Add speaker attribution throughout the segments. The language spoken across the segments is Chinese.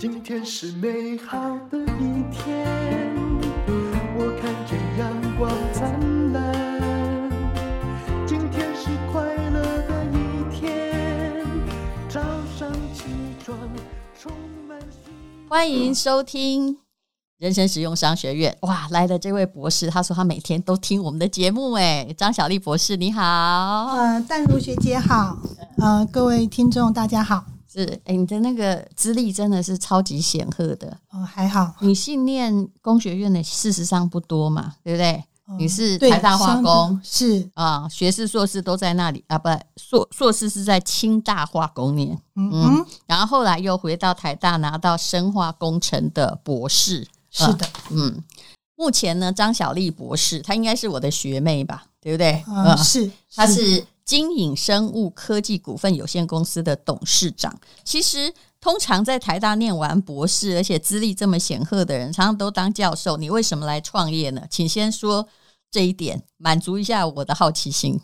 Speaker 1: 今天是美好的一天，我看见阳光灿烂。今天是快乐的一天，早上起床充满希望。
Speaker 2: 欢迎收听人生实用商学院。哇，来的这位博士，他说他每天都听我们的节目。哎，张小丽博士，你好。
Speaker 3: 呃，淡如学姐好。呃，各位听众大家好。
Speaker 2: 是，哎，你的那个资历真的是超级显赫的。
Speaker 3: 哦，还好。
Speaker 2: 你信念工学院的，事实上不多嘛，对不对？哦、你是台大化工，
Speaker 3: 是
Speaker 2: 啊，学士、硕士都在那里啊，不，硕硕士是在清大化工念，
Speaker 3: 嗯，嗯，
Speaker 2: 然后后来又回到台大拿到生化工程的博士。
Speaker 3: 是的，
Speaker 2: 嗯。目前呢，张小丽博士，她应该是我的学妹吧，对不对？
Speaker 3: 嗯，是，
Speaker 2: 她是。金影生物科技股份有限公司的董事长，其实通常在台大念完博士，而且资历这么显赫的人，常常都当教授。你为什么来创业呢？请先说这一点，满足一下我的好奇心。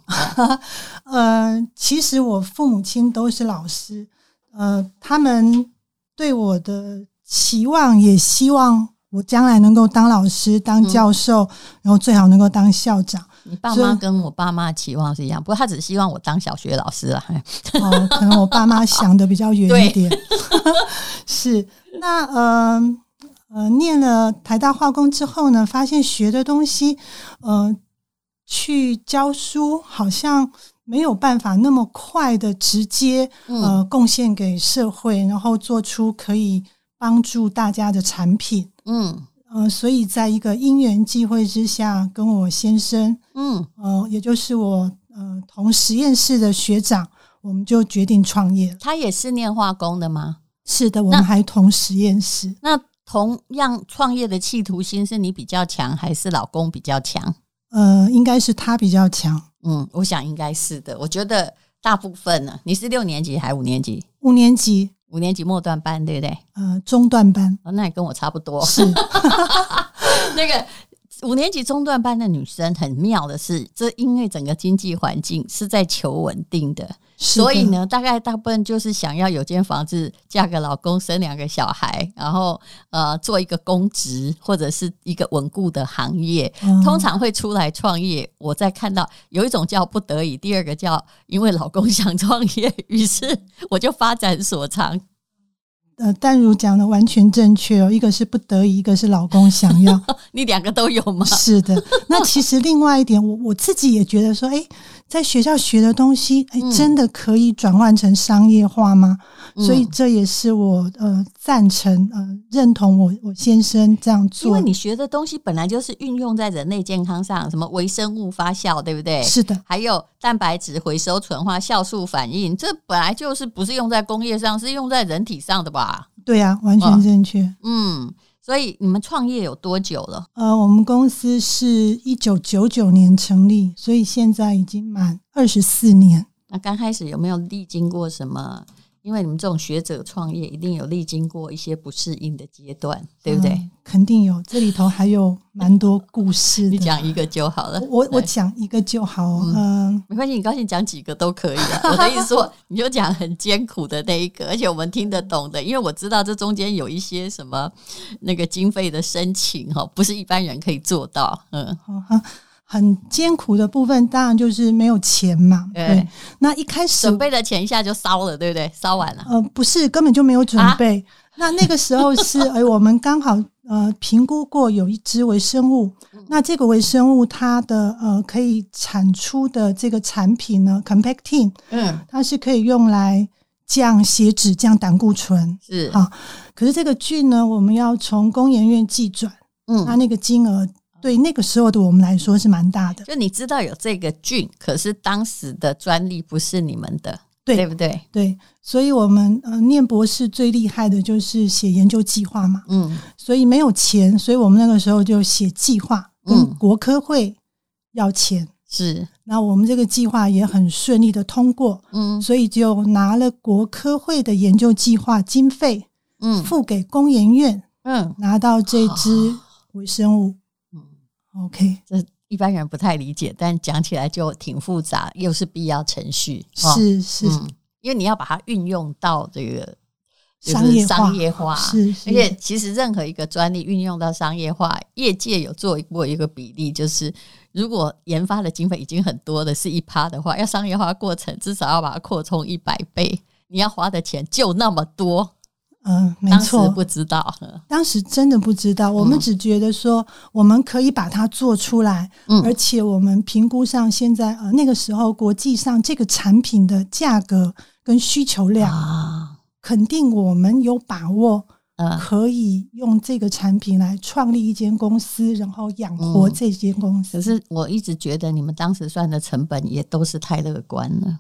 Speaker 3: 呃，其实我父母亲都是老师，呃，他们对我的期望也希望我将来能够当老师、当教授，嗯、然后最好能够当校长。
Speaker 2: 你爸妈跟我爸妈期望是一样，不过他只希望我当小学老师了。
Speaker 3: 哦，可能我爸妈想的比较远一点。是，那呃呃，念了台大化工之后呢，发现学的东西，呃，去教书好像没有办法那么快的直接呃贡献给社会，然后做出可以帮助大家的产品。嗯。呃，所以在一个因缘际会之下，跟我先生，嗯，呃，也就是我呃同实验室的学长，我们就决定创业。
Speaker 2: 他也是念化工的吗？
Speaker 3: 是的，我们还同实验室。
Speaker 2: 那同样创业的企图心，是你比较强，还是老公比较强？
Speaker 3: 呃，应该是他比较强。
Speaker 2: 嗯，我想应该是的。我觉得大部分呢，你是六年级还是五年级？
Speaker 3: 五年级。
Speaker 2: 五年级末段班，对不对？
Speaker 3: 呃，中段班。
Speaker 2: 哦，那也跟我差不多。
Speaker 3: 是
Speaker 2: 那个五年级中段班的女生很妙的是，这因为整个经济环境是在求稳定的。所以呢，大概大部分就是想要有间房子，嫁个老公，生两个小孩，然后呃做一个公职或者是一个稳固的行业，嗯、通常会出来创业。我在看到有一种叫不得已，第二个叫因为老公想创业，于是我就发展所长。
Speaker 3: 呃，淡如讲的完全正确哦，一个是不得已，一个是老公想要，
Speaker 2: 你两个都有吗？
Speaker 3: 是的。那其实另外一点，我我自己也觉得说，诶在学校学的东西，哎，真的可以转换成商业化吗？嗯、所以这也是我呃赞成呃认同我我先生这样做。
Speaker 2: 因为你学的东西本来就是运用在人类健康上，什么微生物发酵，对不对？
Speaker 3: 是的。
Speaker 2: 还有蛋白质回收纯化、酵素反应，这本来就是不是用在工业上，是用在人体上的吧？
Speaker 3: 对呀、啊，完全正确。
Speaker 2: 哦、嗯。所以你们创业有多久了？
Speaker 3: 呃，我们公司是一九九九年成立，所以现在已经满二十四年。
Speaker 2: 那刚开始有没有历经过什么？因为你们这种学者创业，一定有历经过一些不适应的阶段，对不对？嗯、
Speaker 3: 肯定有，这里头还有蛮多故事的。
Speaker 2: 你讲一个就好了。
Speaker 3: 我我讲一个就好。嗯，呃、
Speaker 2: 没关系，你高兴讲几个都可以的。我的意思说，你就讲很艰苦的那一个，而且我们听得懂的，因为我知道这中间有一些什么那个经费的申请哈，不是一般人可以做到。嗯。好
Speaker 3: 很艰苦的部分，当然就是没有钱嘛。对，对，那一开始
Speaker 2: 准备的钱一下就烧了，对不对？烧完了。
Speaker 3: 呃，不是，根本就没有准备。啊、那那个时候是，哎，我们刚好呃评估过有一支微生物，嗯、那这个微生物它的呃可以产出的这个产品呢，Compactin，嗯，它是可以用来降血脂、降胆固醇，
Speaker 2: 是啊。
Speaker 3: 可是这个菌呢，我们要从工研院寄转，嗯，那那个金额。对那个时候的我们来说是蛮大的。
Speaker 2: 就你知道有这个菌，可是当时的专利不是你们的，对，对不对？
Speaker 3: 对，所以我们呃念博士最厉害的就是写研究计划嘛。嗯，所以没有钱，所以我们那个时候就写计划，跟国科会要钱。
Speaker 2: 是，
Speaker 3: 那我们这个计划也很顺利的通过。嗯，所以就拿了国科会的研究计划经费，嗯，付给工研院，嗯，拿到这支微生物。OK，
Speaker 2: 这一般人不太理解，但讲起来就挺复杂，又是必要程序。
Speaker 3: 是是、
Speaker 2: 嗯，因为你要把它运用到这个
Speaker 3: 商业化，
Speaker 2: 商业化
Speaker 3: 是，是，
Speaker 2: 而且其实任何一个专利运用到商业化，业界有做过一个比例，就是如果研发的经费已经很多的是一趴的话，要商业化过程至少要把它扩充一百倍，你要花的钱就那么多。
Speaker 3: 嗯，没错，
Speaker 2: 不知道，
Speaker 3: 当时真的不知道，我们只觉得说我们可以把它做出来，嗯，而且我们评估上现在呃那个时候国际上这个产品的价格跟需求量啊，肯定我们有把握，呃，可以用这个产品来创立一间公司，然后养活这间公司。
Speaker 2: 可是我一直觉得你们当时算的成本也都是太乐观了。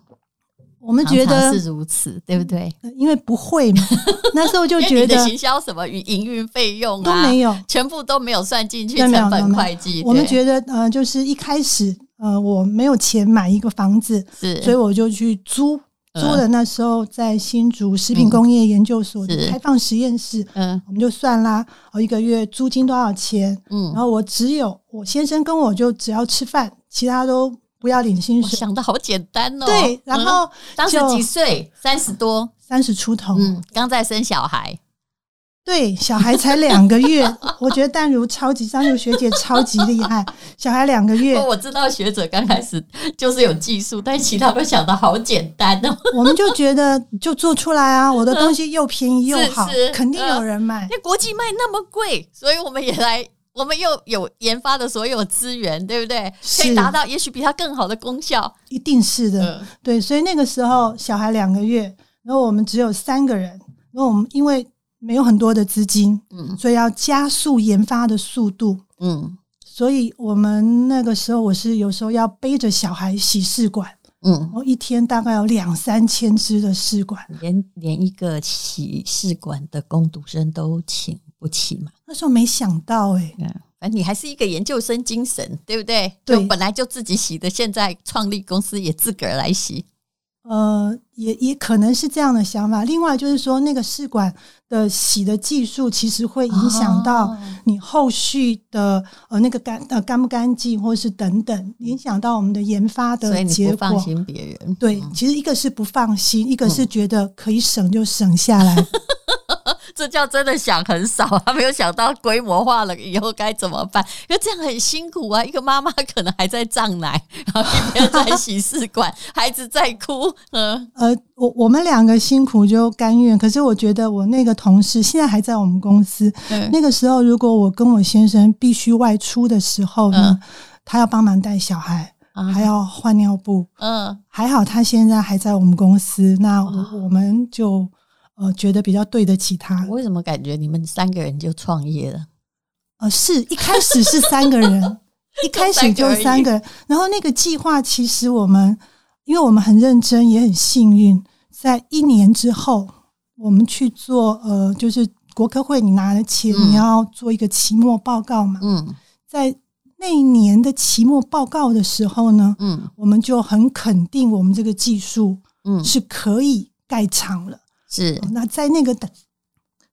Speaker 3: 我们觉得
Speaker 2: 是如此，对不对？
Speaker 3: 因为不会嘛，那时候就觉得
Speaker 2: 行销什么营运费用
Speaker 3: 都没有，
Speaker 2: 全部都没有算进去成本会计。
Speaker 3: 我们觉得呃，就是一开始呃，我没有钱买一个房子，是，所以我就去租租的。那时候在新竹食品工业研究所的开放实验室，嗯，我们就算啦，我一个月租金多少钱？嗯，然后我只有我先生跟我就只要吃饭，其他都。不要领薪水，
Speaker 2: 想的好简单哦。
Speaker 3: 对，然后、嗯、
Speaker 2: 当时几岁？三十多，
Speaker 3: 三十出头。
Speaker 2: 嗯，刚在生小孩。
Speaker 3: 对，小孩才两个月。我觉得淡如超级，淡如学姐超级厉害。小孩两个月，
Speaker 2: 我知道学者刚开始就是有技术，但其他都想的好简单哦。
Speaker 3: 我们就觉得就做出来啊，我的东西又便宜又好，是是肯定有人买。
Speaker 2: 因为国际卖那么贵，所以我们也来。我们又有研发的所有资源，对不对？可以达到也许比它更好的功效，
Speaker 3: 一定是的。嗯、对，所以那个时候小孩两个月，然后我们只有三个人，然后我们因为没有很多的资金，嗯，所以要加速研发的速度，嗯，所以我们那个时候我是有时候要背着小孩洗试管，嗯，然后一天大概有两三千支的试管，
Speaker 2: 连连一个洗试管的工读生都请。不起嘛？
Speaker 3: 那时候没想到哎、欸，
Speaker 2: 嗯，反正你还是一个研究生精神，对不对？
Speaker 3: 对，
Speaker 2: 就本来就自己洗的，现在创立公司也自个儿来洗。
Speaker 3: 呃，也也可能是这样的想法。另外就是说，那个试管的洗的技术，其实会影响到你后续的呃那个干呃干不干净，或是等等，影响到我们的研发的结果。对，其实一个是不放心，一个是觉得可以省就省下来。嗯
Speaker 2: 这叫真的想很少，他没有想到规模化了以后该怎么办，因为这样很辛苦啊。一个妈妈可能还在胀奶，然后一边在洗试管，孩子在哭。嗯，
Speaker 3: 呃，我我们两个辛苦就甘愿。可是我觉得我那个同事现在还在我们公司。嗯，那个时候如果我跟我先生必须外出的时候呢，嗯，他要帮忙带小孩，嗯，还要换尿布。嗯，还好他现在还在我们公司，那我我们就。呃，觉得比较对得起他。
Speaker 2: 为什么感觉你们三个人就创业了？
Speaker 3: 呃，是一开始是三个人，一开始就三个人。然后那个计划，其实我们因为我们很认真，也很幸运，在一年之后，我们去做呃，就是国科会，你拿了钱，嗯，你要做一个期末报告嘛。嗯，在那一年的期末报告的时候呢，嗯，我们就很肯定我们这个技术，嗯，是可以盖厂了。
Speaker 2: 是，
Speaker 3: 那在那个当，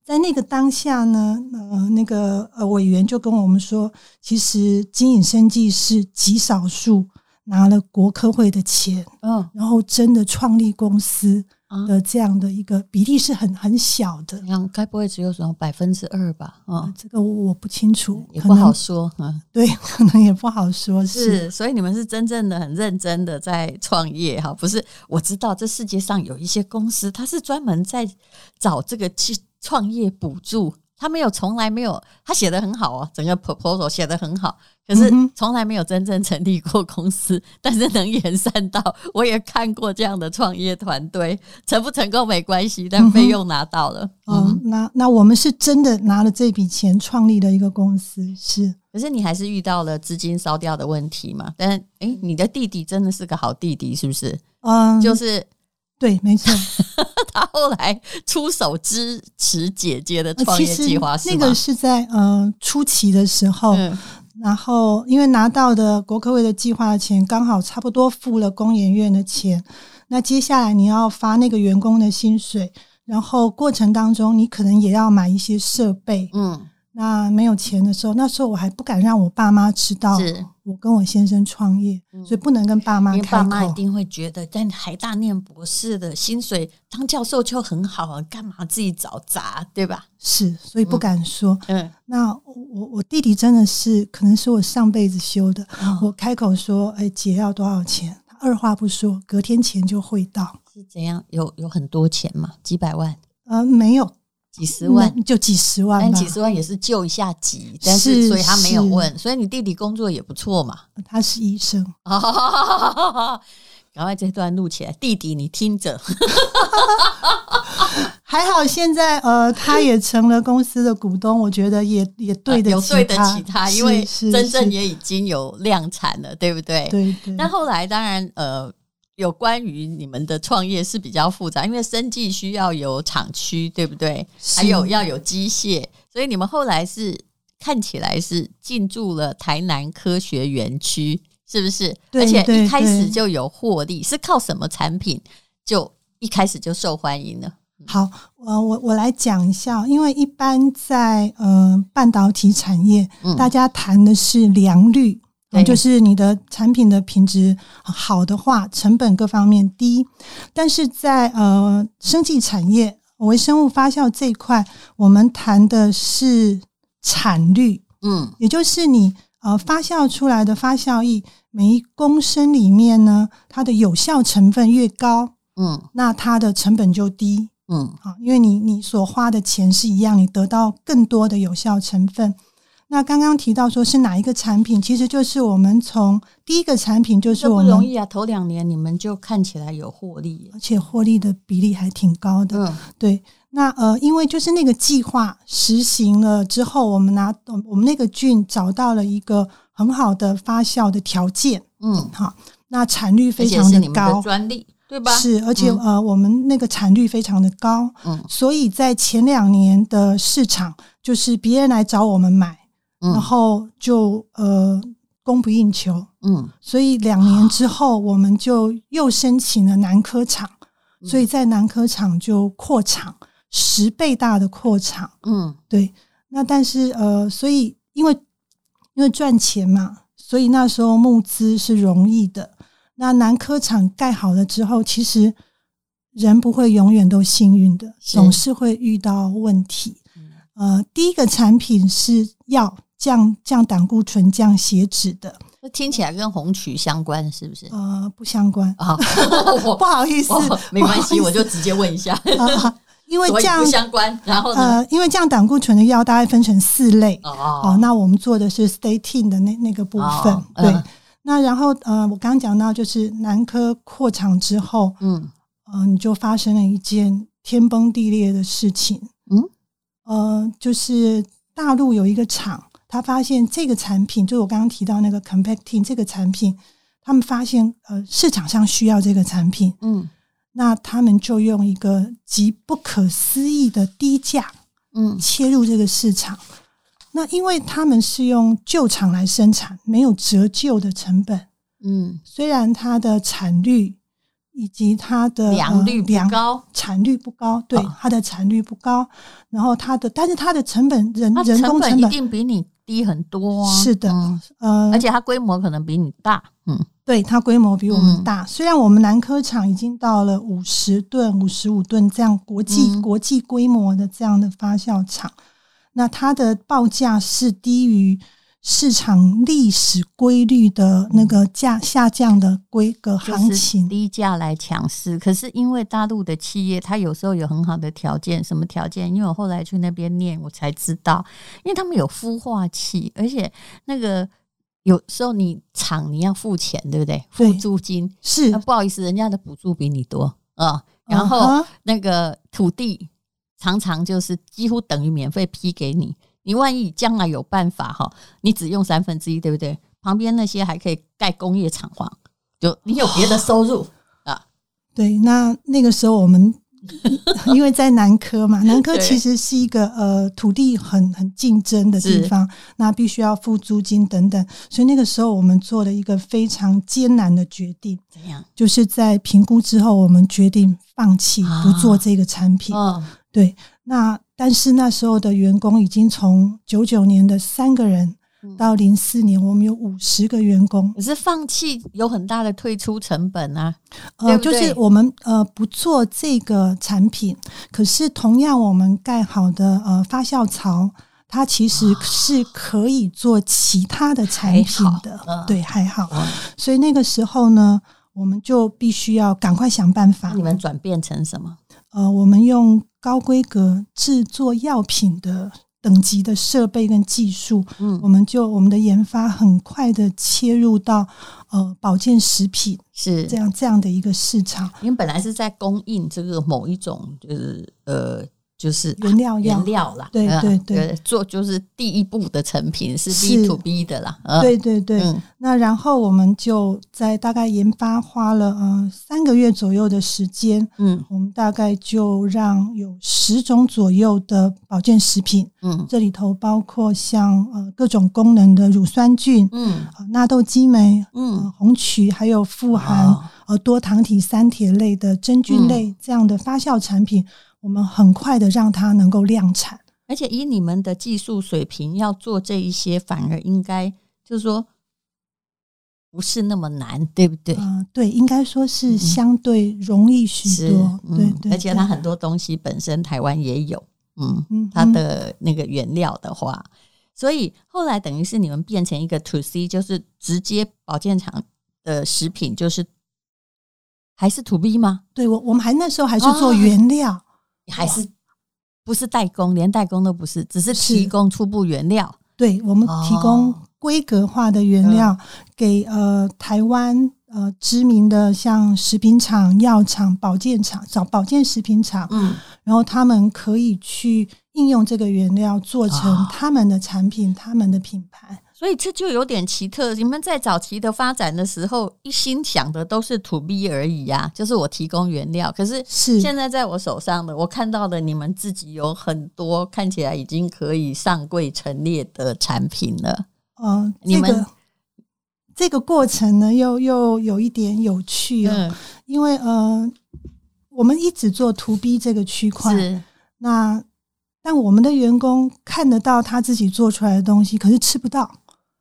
Speaker 3: 在那个当下呢，呃，那个呃委员就跟我们说，其实经营生计是极少数拿了国科会的钱，嗯，然后真的创立公司的这样的一个比例是很很小的。
Speaker 2: 那该不会只有什么百分之二吧？啊、嗯，
Speaker 3: 这个我不清楚，
Speaker 2: 也不好说。嗯，
Speaker 3: 对，可能也不好说。是，
Speaker 2: 是，所以你们是真正的很认真的在创业哈？不是，我知道这世界上有一些公司，它是专门在找这个去创业补助。他没有，从来没有，他写的很好哦，整个 proposal 写的很好，可是从来没有真正成立过公司。嗯、但是能延散到，我也看过这样的创业团队，成不成功没关系，但费用拿到了。
Speaker 3: 嗯，嗯那那我们是真的拿了这笔钱创立了一个公司，是。
Speaker 2: 可是你还是遇到了资金烧掉的问题嘛？但诶，你的弟弟真的是个好弟弟，是不是？嗯，就是。
Speaker 3: 对，没错。
Speaker 2: 他后来出手支持姐姐的创业计划？
Speaker 3: 那个是在呃初期的时候，嗯、然后因为拿到的国科会的计划的钱刚好差不多付了工研院的钱，那接下来你要发那个员工的薪水，然后过程当中你可能也要买一些设备，嗯，那没有钱的时候，那时候我还不敢让我爸妈知道我跟我先生创业，嗯、所以不能跟爸妈开口。
Speaker 2: 爸妈一定会觉得，在海大念博士的薪水当教授就很好啊，干嘛自己找砸，对吧？
Speaker 3: 是，所以不敢说。
Speaker 2: 嗯，嗯
Speaker 3: 那我我弟弟真的是，可能是我上辈子修的。哦、我开口说：“哎，姐要多少钱？”他二话不说，隔天钱就汇到。
Speaker 2: 是怎样？有有很多钱吗？几百万？
Speaker 3: 呃，没有。
Speaker 2: 几十万
Speaker 3: 就几十万，
Speaker 2: 但几十万也是救一下急，但是所以他没有问，所以你弟弟工作也不错嘛。
Speaker 3: 他是医生，
Speaker 2: 赶快这段录起来，弟弟你听着。
Speaker 3: 还好现在呃，他也成了公司的股东，我觉得也也对得起他，
Speaker 2: 有对得起他，因为真正也已经有量产了，对不对？
Speaker 3: 对对。
Speaker 2: 但后来当然呃。有关于你们的创业是比较复杂，因为生计需要有厂区，对不对？是还有要有机械，所以你们后来是看起来是进驻了台南科学园区，是不是？而且一开始就有获利，是靠什么产品就一开始就受欢迎呢？
Speaker 3: 好，呃，我我来讲一下，因为一般在呃半导体产业，嗯、大家谈的是良率。对就是你的产品的品质好的话，成本各方面低。但是在呃生技产业，微生物发酵这一块，我们谈的是产率，
Speaker 2: 嗯，
Speaker 3: 也就是你呃发酵出来的发酵液，每一公升里面呢，它的有效成分越高，
Speaker 2: 嗯，
Speaker 3: 那它的成本就低，
Speaker 2: 嗯，
Speaker 3: 好，因为你你所花的钱是一样，你得到更多的有效成分。那刚刚提到说是哪一个产品，其实就是我们从第一个产品就是我们
Speaker 2: 不容易啊，头两年你们就看起来有获利，
Speaker 3: 而且获利的比例还挺高的。
Speaker 2: 嗯，
Speaker 3: 对。那呃，因为就是那个计划实行了之后，我们拿我们那个菌找到了一个很好的发酵的条件。
Speaker 2: 嗯，
Speaker 3: 好，那产率非常的高，
Speaker 2: 的专利对吧？
Speaker 3: 是，而且、嗯、呃，我们那个产率非常的高。
Speaker 2: 嗯，
Speaker 3: 所以在前两年的市场，就是别人来找我们买。然后就呃供不应求，
Speaker 2: 嗯，
Speaker 3: 所以两年之后我们就又申请了南科厂，嗯、所以在南科厂就扩厂十倍大的扩厂，
Speaker 2: 嗯，
Speaker 3: 对。那但是呃，所以因为因为赚钱嘛，所以那时候募资是容易的。那南科厂盖好了之后，其实人不会永远都幸运的，总是会遇到问题。呃，第一个产品是药。降降胆固醇、降血脂的，
Speaker 2: 那听起来跟红曲相关，是不是？
Speaker 3: 呃，不相关
Speaker 2: 啊，
Speaker 3: 不好意思，
Speaker 2: 没关系，我就直接问一下。
Speaker 3: 因为降
Speaker 2: 不相关，然后
Speaker 3: 呃，因为降胆固醇的药大概分成四类
Speaker 2: 哦，
Speaker 3: 那我们做的是 statin 的那那个部分，对。那然后呃，我刚刚讲到就是南科扩厂之后，
Speaker 2: 嗯，
Speaker 3: 呃，你就发生了一件天崩地裂的事情，
Speaker 2: 嗯，
Speaker 3: 呃，就是大陆有一个厂。他发现这个产品，就是我刚刚提到那个 compacting 这个产品，他们发现呃市场上需要这个产品，
Speaker 2: 嗯，
Speaker 3: 那他们就用一个极不可思议的低价，
Speaker 2: 嗯，
Speaker 3: 切入这个市场。嗯、那因为他们是用旧厂来生产，没有折旧的成本，
Speaker 2: 嗯，
Speaker 3: 虽然它的产率。以及它的
Speaker 2: 良率不高，
Speaker 3: 呃、产率不高，对，它的产率不高。然后它的，但是它的成本人人工成本
Speaker 2: 一定比你低很多啊。
Speaker 3: 是的，
Speaker 2: 嗯、
Speaker 3: 呃，
Speaker 2: 而且它规模可能比你大。嗯，
Speaker 3: 对，它规模比我们大。嗯、虽然我们南科厂已经到了五十吨、五十五吨这样国际、嗯、国际规模的这样的发酵厂，那它的报价是低于。市场历史规律的那个价下降的规格行情，
Speaker 2: 低价来抢市。可是因为大陆的企业，它有时候有很好的条件，什么条件？因为我后来去那边念，我才知道，因为他们有孵化器，而且那个有时候你厂你要付钱，对不对？付租金
Speaker 3: 是，
Speaker 2: 不好意思，人家的补助比你多啊。然后那个土地常常就是几乎等于免费批给你。你万一将来有办法哈，你只用三分之一，对不对？旁边那些还可以盖工业厂房，就你有别的收入啊。
Speaker 3: 对，那那个时候我们 因为在南科嘛，南科其实是一个呃土地很很竞争的地方，那必须要付租金等等，所以那个时候我们做了一个非常艰难的决定。
Speaker 2: 怎样？
Speaker 3: 就是在评估之后，我们决定放弃不做这个产品。
Speaker 2: 哦，
Speaker 3: 对，那。但是那时候的员工已经从九九年的三个人到零四年，我们有五十个员工。
Speaker 2: 可是放弃有很大的退出成本啊，
Speaker 3: 呃，
Speaker 2: 对对？
Speaker 3: 就是我们呃不做这个产品，可是同样我们盖好的呃发酵槽，它其实是可以做其他的产品的，
Speaker 2: 嗯、
Speaker 3: 对，还好。所以那个时候呢，我们就必须要赶快想办法。
Speaker 2: 你们转变成什么？
Speaker 3: 呃，我们用高规格制作药品的。等级的设备跟技术，嗯，我们就我们的研发很快的切入到呃保健食品是这样这样的一个市场。
Speaker 2: 因为本来是在供应这个某一种就是呃。就是
Speaker 3: 原料
Speaker 2: 原料啦，
Speaker 3: 对对对，
Speaker 2: 做就是第一步的成品是 B to B 的啦，
Speaker 3: 对对对。嗯、那然后我们就在大概研发花了呃三个月左右的时间，嗯，我们大概就让有十种左右的保健食品，嗯，这里头包括像呃各种功能的乳酸菌，嗯，纳豆激酶，嗯，红曲，还有富含呃多糖体三铁类的真菌类这样的发酵产品。我们很快的让它能够量产，
Speaker 2: 而且以你们的技术水平，要做这一些，反而应该就是说不是那么难，对不对？
Speaker 3: 嗯、呃，对，应该说是相对容易许多，嗯、对，对对。
Speaker 2: 而且它很多东西本身台湾也有，嗯，嗯它的那个原料的话，所以后来等于是你们变成一个 to C，就是直接保健厂的食品，就是还是 to B 吗？
Speaker 3: 对，我我们还那时候还是做原料。哦
Speaker 2: 还是不是代工，连代工都不是，只是提供初步原料。
Speaker 3: 对，我们提供规格化的原料给呃台湾呃知名的像食品厂、药厂、保健厂，找保健食品厂，嗯，然后他们可以去应用这个原料做成他们的产品、他们的品牌。
Speaker 2: 所以这就有点奇特。你们在早期的发展的时候，一心想的都是 to B 而已呀、啊，就是我提供原料。可是现在在我手上的，我看到的你们自己有很多看起来已经可以上柜陈列的产品了。
Speaker 3: 嗯、呃，你们、这个、这个过程呢，又又有一点有趣哦，嗯、因为呃，我们一直做 to B 这个区块，是那但我们的员工看得到他自己做出来的东西，可是吃不到。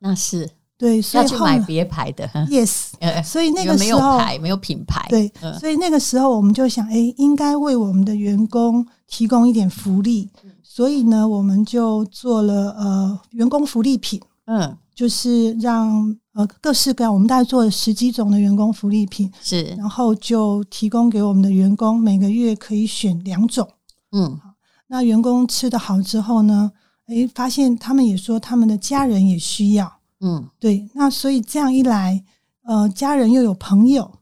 Speaker 2: 那是
Speaker 3: 对，所以
Speaker 2: 要去买别牌的。
Speaker 3: Yes，所以那个时候
Speaker 2: 没有牌，没有品牌。
Speaker 3: 对，所以那个时候我们就想，哎，应该为我们的员工提供一点福利。所以呢，我们就做了呃员工福利品。嗯，就是让呃各式各样，我们大概做了十几种的员工福利品。是，然后就提供给我们的员工每个月可以选两种。嗯，那员工吃的好之后呢？诶，发现他们也说他们的家人也需要，嗯，对，那所以这样一来，呃，家人又有朋友，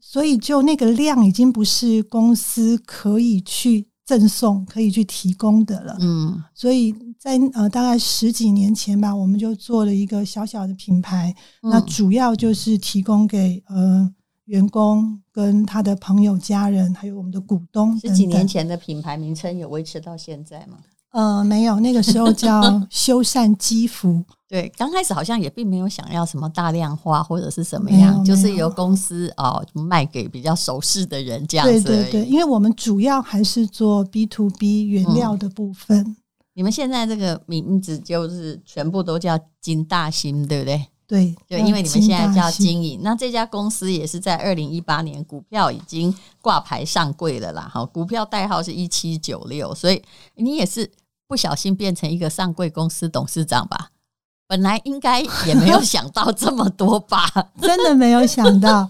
Speaker 3: 所以就那个量已经不是公司可以去赠送、可以去提供的了，嗯，所以在呃大概十几年前吧，我们就做了一个小小的品牌，嗯、那主要就是提供给呃员工跟他的朋友、家人，还有我们的股东等等。
Speaker 2: 十几年前的品牌名称有维持到现在吗？
Speaker 3: 呃，没有，那个时候叫 修缮肌肤。
Speaker 2: 对，刚开始好像也并没有想要什么大量化或者是什么样，就是由公司哦卖给比较熟识的人这样子。
Speaker 3: 对对对，因为我们主要还是做 B to B 原料的部分。嗯。
Speaker 2: 你们现在这个名字就是全部都叫金大新，对不对？
Speaker 3: 对
Speaker 2: 对，因为你们现在叫经营。那这家公司也是在二零一八年股票已经挂牌上柜了啦，好，股票代号是一七九六，所以你也是。不小心变成一个上柜公司董事长吧？本来应该也没有想到这么多吧？
Speaker 3: 真的没有想到。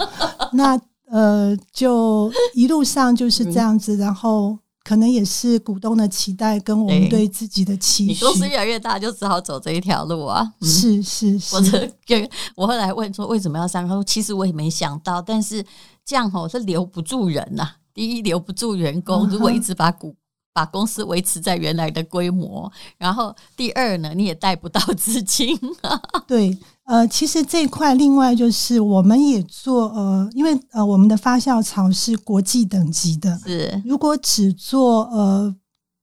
Speaker 3: 那呃，就一路上就是这样子，然后可能也是股东的期待，跟我们对自己的期许。
Speaker 2: 你公司越来越大，就只好走这一条路啊。
Speaker 3: 嗯、是是是。
Speaker 2: 我后来问说为什么要上？他说其实我也没想到，但是这样吼是留不住人呐、啊。第一，留不住员工，如果一直把股。把公司维持在原来的规模，然后第二呢，你也贷不到资金。
Speaker 3: 对，呃，其实这一块另外就是我们也做，呃，因为呃，我们的发酵槽是国际等级的，是如果只做呃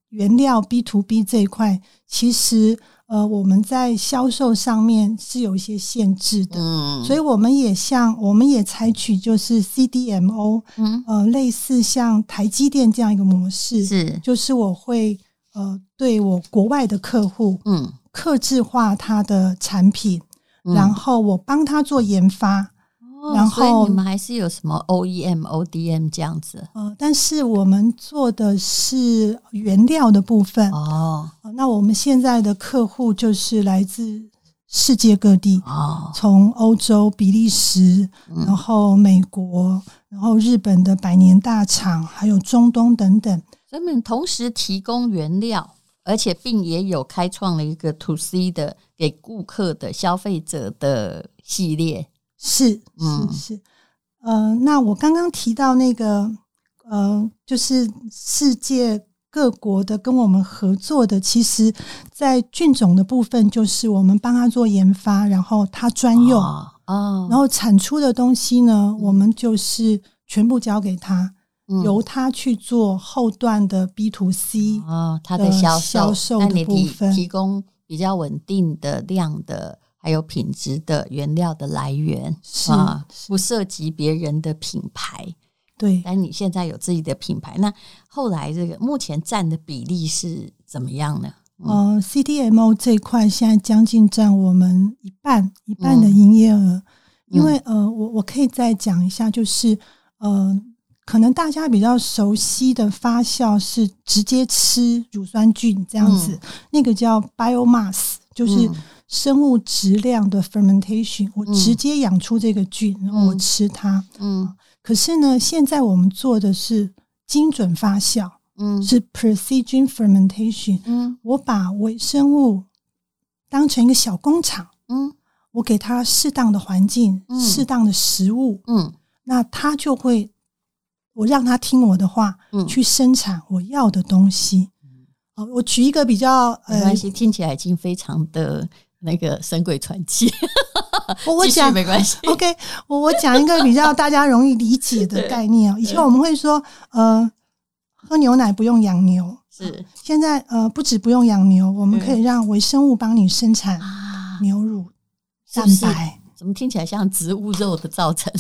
Speaker 3: 原料 B to B 这一块，其实。呃，我们在销售上面是有一些限制的，嗯，所以我们也像，我们也采取就是 CDMO，嗯，呃，类似像台积电这样一个模式，是，就是我会呃对我国外的客户，嗯，克制化他的产品，
Speaker 2: 嗯。
Speaker 3: 然后我帮他做研发。
Speaker 2: 哦
Speaker 3: 然
Speaker 2: 后你们还是有什么 OEM、ODM 这样子
Speaker 3: 呃，但是我们做的是原料的部分。
Speaker 2: 哦
Speaker 3: 呃那我们现在的客户就是来自世界各地，
Speaker 2: 哦，
Speaker 3: 从欧洲、比利时，
Speaker 2: 嗯
Speaker 3: 然后美国，然后日本的百年大厂，还有中东等等。
Speaker 2: 所以你们同时提供原料，而且并也有开创了一个 To C 的给顾客的消费者的系列。
Speaker 3: 是
Speaker 2: 嗯。
Speaker 3: 是是，呃，那我刚刚提到那个，呃，就是世界各国的跟我们合作的，其实，在菌种的部分，就是我们帮他做研发，然后他专用，
Speaker 2: 哦，哦。
Speaker 3: 然后产出的东西呢，我们就是全部交给他，
Speaker 2: 嗯。
Speaker 3: 由他去做后段的 B to C。
Speaker 2: 哦，他的销售，
Speaker 3: 销售的
Speaker 2: 那你提
Speaker 3: 部分。
Speaker 2: 提供比较稳定的量的，还有品质的原料的来源
Speaker 3: 是
Speaker 2: 啊，不涉及别人的品牌。
Speaker 3: 对，
Speaker 2: 但你现在有自己的品牌，那后来这个目前占的比例是怎么样呢？
Speaker 3: 呃，CDMO 这一块现在将近占我们一半一半的营业额，因为呃，我我可以再讲一下，就是呃，可能大家比较熟悉的发酵是直接吃乳酸菌这样子，那个叫 biomass，就是生物质量的 fermentation，我直接养出这个菌，然后我吃它。
Speaker 2: 嗯。
Speaker 3: 可是呢，现在我们做的是精准发酵，
Speaker 2: 嗯。
Speaker 3: 是 precision fermentation。
Speaker 2: 嗯。
Speaker 3: 我把微生物当成一个小工厂，
Speaker 2: 嗯。
Speaker 3: 我给它适当的环境、
Speaker 2: 嗯。
Speaker 3: 适当的食物，
Speaker 2: 嗯。
Speaker 3: 那它就会，我让它听我的话，
Speaker 2: 嗯。
Speaker 3: 去生产我要的东西。哦，我举一个比较呃
Speaker 2: 没关，系，听起来已经非常的那个神鬼传奇。
Speaker 3: 我我讲
Speaker 2: 没关系。
Speaker 3: OK，我我讲一个比较大家容易理解的概念哦。以前我们会说，呃，喝牛奶不用养牛，
Speaker 2: 是
Speaker 3: 现在呃不止不用养牛，我们可以让微生物帮你生产
Speaker 2: 啊，
Speaker 3: 牛乳蛋白。
Speaker 2: 怎么听起来像植物肉的造成？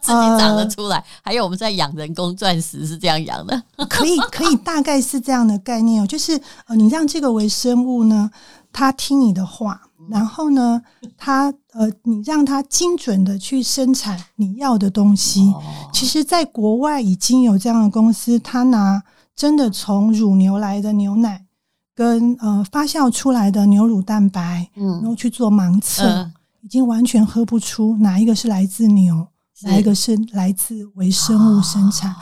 Speaker 2: 自己长得出来，还有我们在养人工钻石是这样养的。
Speaker 3: 可以，可以，大概是这样的概念哦，就是呃，你让这个微生物呢，它听你的话，然后呢，他呃，你让他精准的去生产你要的东西。
Speaker 2: 哦。
Speaker 3: 其实，在国外已经有这样的公司，他拿真的从乳牛来的牛奶跟呃发酵出来的牛乳蛋白，嗯。然
Speaker 2: 嗯
Speaker 3: 后去做盲测，
Speaker 2: 嗯。
Speaker 3: 已经完全喝不出哪一个是来自牛，哪一个是来自微生物生产。
Speaker 2: 哦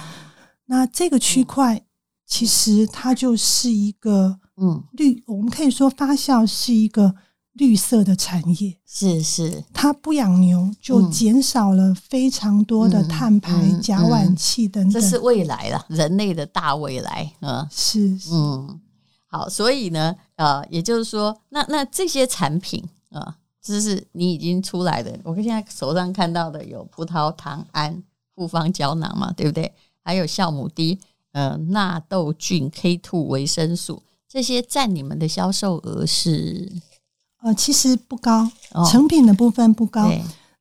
Speaker 3: 那这个区块其实它就是一个
Speaker 2: 嗯，
Speaker 3: 绿，我们可以说发酵是一个绿色的产业。
Speaker 2: 是是，
Speaker 3: 它不养牛，就
Speaker 2: 嗯
Speaker 3: 减少了非常多的碳排、甲烷气等等。
Speaker 2: 这是未来了，人类的大未来。嗯
Speaker 3: 是是
Speaker 2: 嗯，好，所以呢，呃，也就是说，那那这些产品啊、呃，就是你已经出来的，我现在手上看到的有葡萄糖胺复方胶囊嘛，对不对？还有酵母滴、呃纳豆菌、K two 维生素，这些占你们的销售额是
Speaker 3: 呃，其实不高，
Speaker 2: 哦
Speaker 3: 成品的部分不高。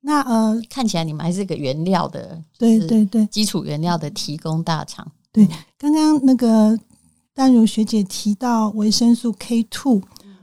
Speaker 3: 那呃，
Speaker 2: 看起来你们还是个原料的，
Speaker 3: 对
Speaker 2: 就是
Speaker 3: 对对
Speaker 2: 基础原料的提供大厂。
Speaker 3: 对，刚刚那个淡如学姐提到维生素 K two，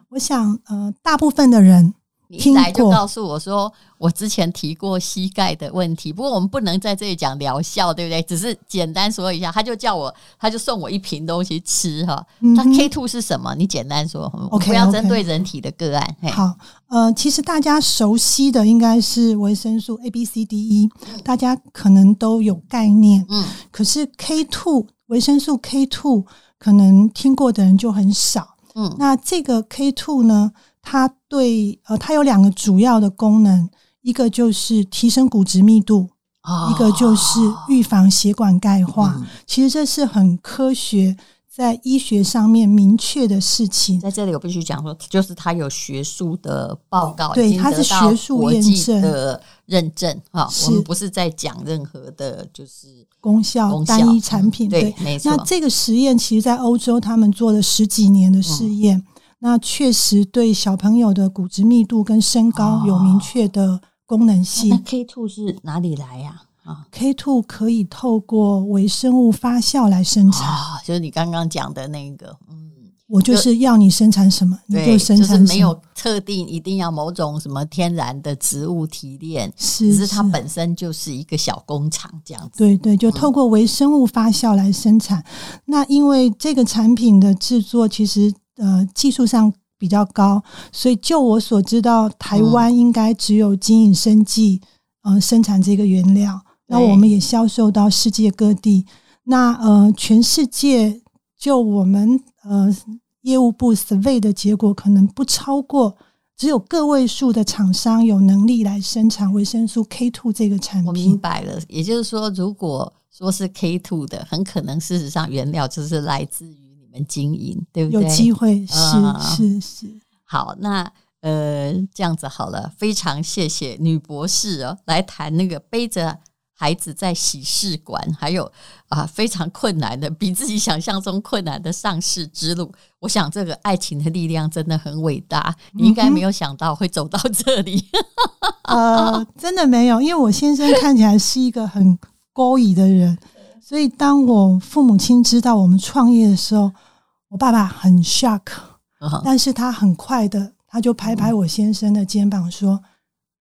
Speaker 3: 我想呃，大部分的人
Speaker 2: 你一来就告诉我说，我之前提过膝盖的问题，不过我们不能在这里讲疗效，对不对？只是简单说一下，他就叫我，他就送我一瓶东西吃哈。那
Speaker 3: 嗯
Speaker 2: K two 是什么？你简单
Speaker 3: 说，
Speaker 2: 不要针对人体的个案。嘿
Speaker 3: 好，呃，其实大家熟悉的应该是维生素 A、B、C、D、E，大家可能都有概念。
Speaker 2: 嗯，
Speaker 3: 可是 K two 维生素 K two 可能听过的人就很少。
Speaker 2: 嗯
Speaker 3: 那这个 K two 呢，它对呃，它有两个主要的功能，一个就是提升骨质密度，
Speaker 2: 哦
Speaker 3: 一个就是预防血管钙化。
Speaker 2: 嗯
Speaker 3: 其实这是很科学，在医学上面明确的事情。
Speaker 2: 在这里我必须讲说，就是它有学术的报告，对
Speaker 3: 它是
Speaker 2: 学术
Speaker 3: 验证
Speaker 2: 的认证哈。
Speaker 3: 是
Speaker 2: 我们不是在讲任何的，就是
Speaker 3: 功效单一产品，
Speaker 2: 嗯对没错
Speaker 3: 那这个实验其实，在欧洲他们做了十几年的试验，
Speaker 2: 嗯
Speaker 3: 那确实对小朋友的骨质密度跟身高有明确的功能性。
Speaker 2: 那 K two 是哪里来呀？啊
Speaker 3: K two 可以透过微生物发酵来生产，
Speaker 2: 啊，就是你刚刚讲的那个，嗯，
Speaker 3: 我就是要你生产什么，你就生产什么，
Speaker 2: 就是没有特定一定要某种什么天然的植物提炼，
Speaker 3: 是，
Speaker 2: 只是它本身就是一个小工厂这样子。
Speaker 3: 对对，就透过微生物发酵来生产。嗯、那因为这个产品的制作其实呃技术上比较高，所以就我所知道，台湾应该只有经营生技呃生产这个原料。那我们也销售到世界各地。那呃，全世界就我们呃业务部 survey 的结果，可能不超过只有个位数的厂商有能力来生产维生素 K two 这个产品。
Speaker 2: 我明白了，也就是说，如果说是 K two 的，很可能事实上原料就是来自于经营，对不对？
Speaker 3: 有机会是、嗯、是是。是
Speaker 2: 好，那呃这样子好了，非常谢谢女博士哦，来谈那个背着。孩子在洗试管，还有啊非常困难的，比自己想象中困难的上市之路。我想这个爱情的力量真的很伟大，你应该没有想到会走到这里。
Speaker 3: 呃，真的没有，因为我先生看起来是一个很勾引的人，所以当我父母亲知道我们创业的时候，我爸爸很 shock，但是他很快的，他就拍拍我先生的肩膀说。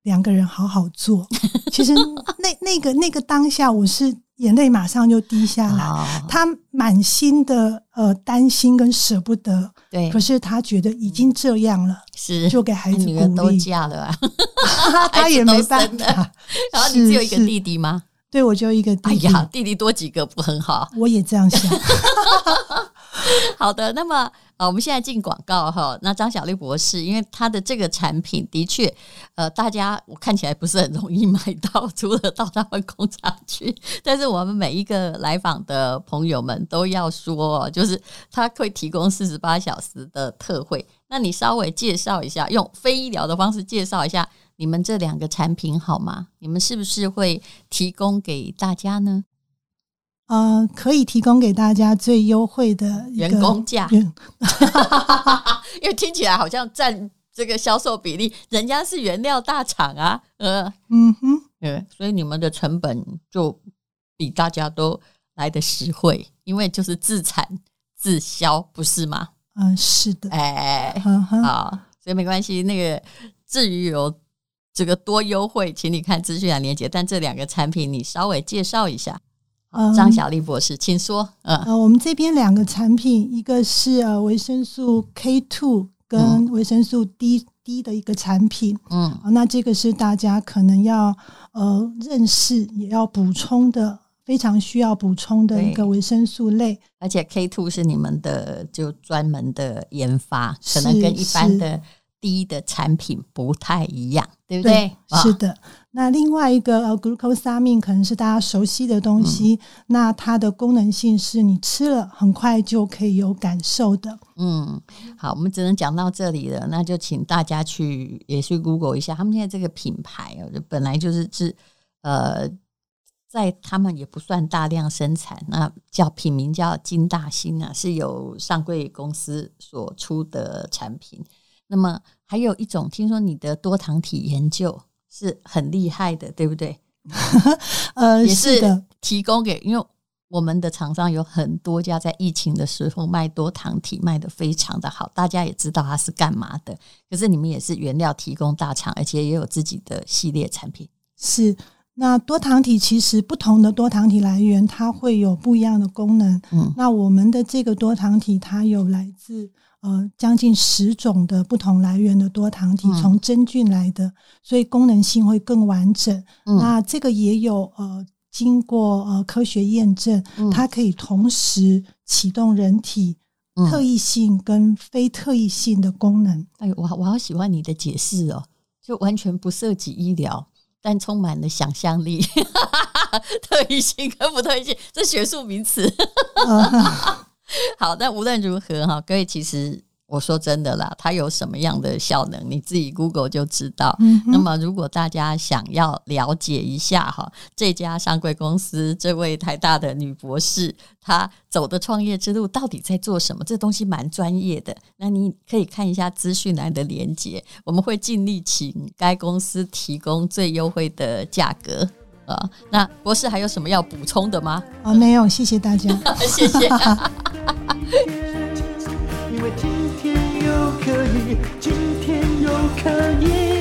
Speaker 3: 两个人好好做，其实那那个那个当下，我是眼泪马上就滴下来。哦、他满心的呃担心跟舍不得，对，可是他觉得已经这样了，是就给孩子鼓励。
Speaker 2: 都嫁了啊，
Speaker 3: 他也没办法。
Speaker 2: 然后你只有一个弟弟吗？
Speaker 3: 对，我就一个弟弟。
Speaker 2: 哎呀，弟弟多几个不很好？
Speaker 3: 我也这样想。
Speaker 2: 好的，那么啊，我们现在进广告哈。那张小丽博士，因为他的这个产品的确，呃，大家我看起来不是很容易买到，除了到他们工厂去。但是我们每一个来访的朋友们都要说，就是他会提供四十八小时的特惠。那你稍微介绍一下，用非医疗的方式介绍一下你们这两个产品好吗？你们是不是会提供给大家呢？
Speaker 3: 呃，可以提供给大家最优惠的
Speaker 2: 员工价，因为听起来好像占这个销售比例，人家是原料大厂啊，呃，嗯哼，对，所以你们的成本就比大家都来的实惠，因为就是自产自销，不是吗？
Speaker 3: 嗯、呃，是的，
Speaker 2: 哎，嗯、哼好，所以没关系。那个至于有这个多优惠，请你看资讯栏连接，但这两个产品你稍微介绍一下。张小丽博士，请说。嗯，
Speaker 3: 呃，我们这边两个产品，一个是呃维生素 K two 跟维生素 D D 的一个产品。嗯，那这个是大家可能要呃认识，也要补充的，非常需要补充的一个维生素类。
Speaker 2: 而且 K two 是你们的就专门的研发，可能跟一般的 D 的产品不太一样，对不
Speaker 3: 对？是的。那另外一个呃，glucosamine 可能是大家熟悉的东西。嗯、那它的功能性是你吃了很快就可以有感受的。
Speaker 2: 嗯，好，我们只能讲到这里了。那就请大家去也去 Google 一下，他们现在这个品牌本来就是是呃，在他们也不算大量生产，那叫品名叫金大新啊，是由上柜公司所出的产品。那么还有一种，听说你的多糖体研究。是很厉害的，对不对？呃，也是的，提供给，因为我们的厂商有很多家在疫情的时候卖多糖体卖得非常的好，大家也知道它是干嘛的。可是你们也是原料提供大厂，而且也有自己的系列产品。
Speaker 3: 是，那多糖体其实不同的多糖体来源，它会有不一样的功能。嗯，那我们的这个多糖体，它有来自。呃，将近十种的不同来源的多糖体，从真菌来的，嗯、所以功能性会更完整。嗯、那这个也有呃，经过呃科学验证，嗯、它可以同时启动人体特异性跟非特异性的功能。
Speaker 2: 哎呦，我我好喜欢你的解释哦，就完全不涉及医疗，但充满了想象力。特异性跟不特异性，这学术名词。呃好，但无论如何哈，各位其实我说真的啦，它有什么样的效能，你自己 Google 就知道。嗯、那么，如果大家想要了解一下哈，这家上柜公司这位台大的女博士她走的创业之路到底在做什么？这东西蛮专业的，那你可以看一下资讯栏的连接，我们会尽力请该公司提供最优惠的价格。啊，那博士还有什么要补充的吗？
Speaker 3: 啊，没有，谢谢大家，
Speaker 2: 谢谢。
Speaker 1: 为今天又可以，今天又可以。